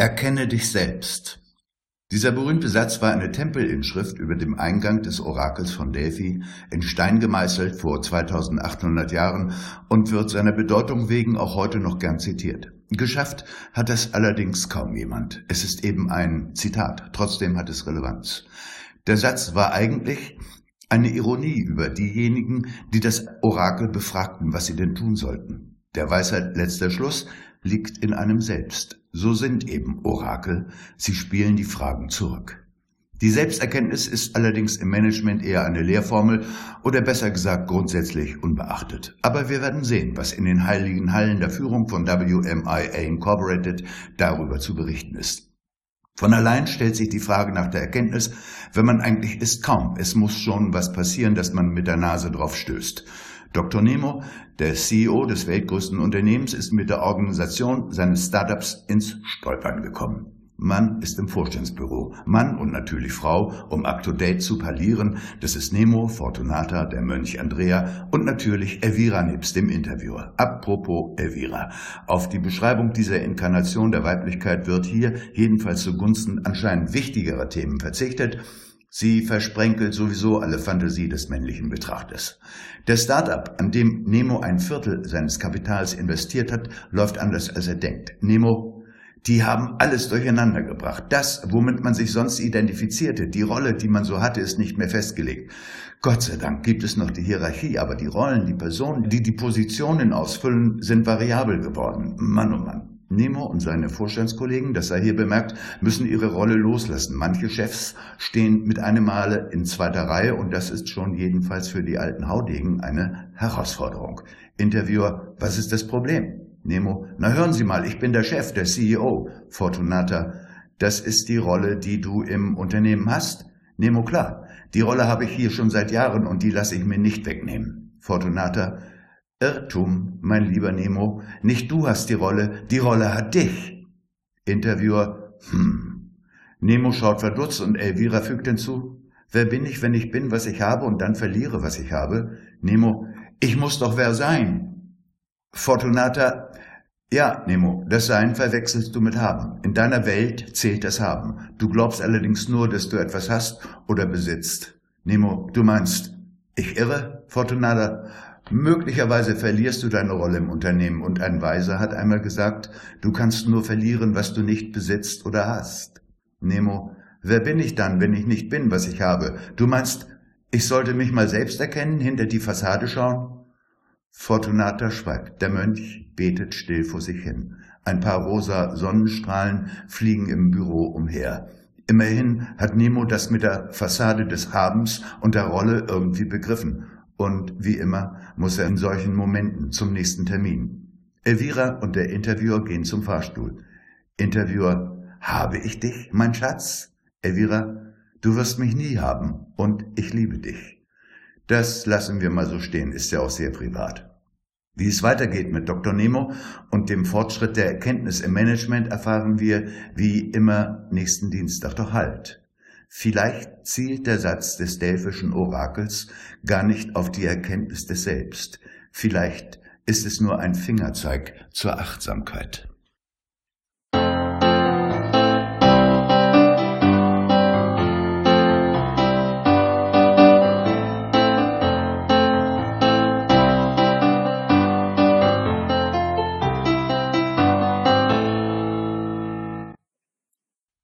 Erkenne dich selbst. Dieser berühmte Satz war eine Tempelinschrift über dem Eingang des Orakels von Delphi, in Stein gemeißelt vor 2800 Jahren und wird seiner Bedeutung wegen auch heute noch gern zitiert. Geschafft hat es allerdings kaum jemand. Es ist eben ein Zitat, trotzdem hat es Relevanz. Der Satz war eigentlich eine Ironie über diejenigen, die das Orakel befragten, was sie denn tun sollten. Der Weisheit letzter Schluss liegt in einem selbst. So sind eben Orakel, sie spielen die Fragen zurück. Die Selbsterkenntnis ist allerdings im Management eher eine Lehrformel oder besser gesagt grundsätzlich unbeachtet. Aber wir werden sehen, was in den heiligen Hallen der Führung von WMIA Incorporated darüber zu berichten ist. Von allein stellt sich die Frage nach der Erkenntnis, wenn man eigentlich ist, kaum. Es muss schon was passieren, dass man mit der Nase drauf stößt. Dr. Nemo, der CEO des weltgrößten Unternehmens, ist mit der Organisation seines Startups ins Stolpern gekommen. Mann ist im Vorstandsbüro. Mann und natürlich Frau, um up-to-date zu parlieren. Das ist Nemo, Fortunata, der Mönch Andrea und natürlich Elvira nebst dem Interviewer. Apropos Elvira. Auf die Beschreibung dieser Inkarnation der Weiblichkeit wird hier jedenfalls zugunsten anscheinend wichtigerer Themen verzichtet. Sie versprenkelt sowieso alle Fantasie des männlichen Betrachters. Der Startup, an dem Nemo ein Viertel seines Kapitals investiert hat, läuft anders als er denkt. Nemo, die haben alles durcheinander gebracht. Das, womit man sich sonst identifizierte, die Rolle, die man so hatte, ist nicht mehr festgelegt. Gott sei Dank gibt es noch die Hierarchie, aber die Rollen, die Personen, die die Positionen ausfüllen, sind variabel geworden. Mann, oh Mann. Nemo und seine Vorstandskollegen, das sei hier bemerkt, müssen ihre Rolle loslassen. Manche Chefs stehen mit einem Male in zweiter Reihe und das ist schon jedenfalls für die alten Haudegen eine Herausforderung. Interviewer, was ist das Problem? Nemo, na hören Sie mal, ich bin der Chef, der CEO. Fortunata, das ist die Rolle, die du im Unternehmen hast? Nemo, klar, die Rolle habe ich hier schon seit Jahren und die lasse ich mir nicht wegnehmen. Fortunata, Irrtum, mein lieber Nemo, nicht du hast die Rolle, die Rolle hat dich. Interviewer, hm. Nemo schaut verdutzt und Elvira fügt hinzu, wer bin ich, wenn ich bin, was ich habe und dann verliere, was ich habe? Nemo, ich muss doch wer sein. Fortunata, ja, Nemo, das Sein verwechselst du mit Haben. In deiner Welt zählt das Haben. Du glaubst allerdings nur, dass du etwas hast oder besitzt. Nemo, du meinst, ich irre? Fortunata, Möglicherweise verlierst du deine Rolle im Unternehmen und ein Weiser hat einmal gesagt, du kannst nur verlieren, was du nicht besitzt oder hast. Nemo, wer bin ich dann, wenn ich nicht bin, was ich habe? Du meinst, ich sollte mich mal selbst erkennen, hinter die Fassade schauen? Fortunata schweigt. Der Mönch betet still vor sich hin. Ein paar rosa Sonnenstrahlen fliegen im Büro umher. Immerhin hat Nemo das mit der Fassade des Habens und der Rolle irgendwie begriffen und wie immer muss er in solchen Momenten zum nächsten Termin. Elvira und der Interviewer gehen zum Fahrstuhl. Interviewer, habe ich dich, mein Schatz? Elvira, du wirst mich nie haben und ich liebe dich. Das lassen wir mal so stehen, ist ja auch sehr privat. Wie es weitergeht mit Dr. Nemo und dem Fortschritt der Erkenntnis im Management erfahren wir wie immer nächsten Dienstag. Doch halt. Vielleicht zielt der Satz des delphischen Orakels gar nicht auf die Erkenntnis des Selbst. Vielleicht ist es nur ein Fingerzeig zur Achtsamkeit.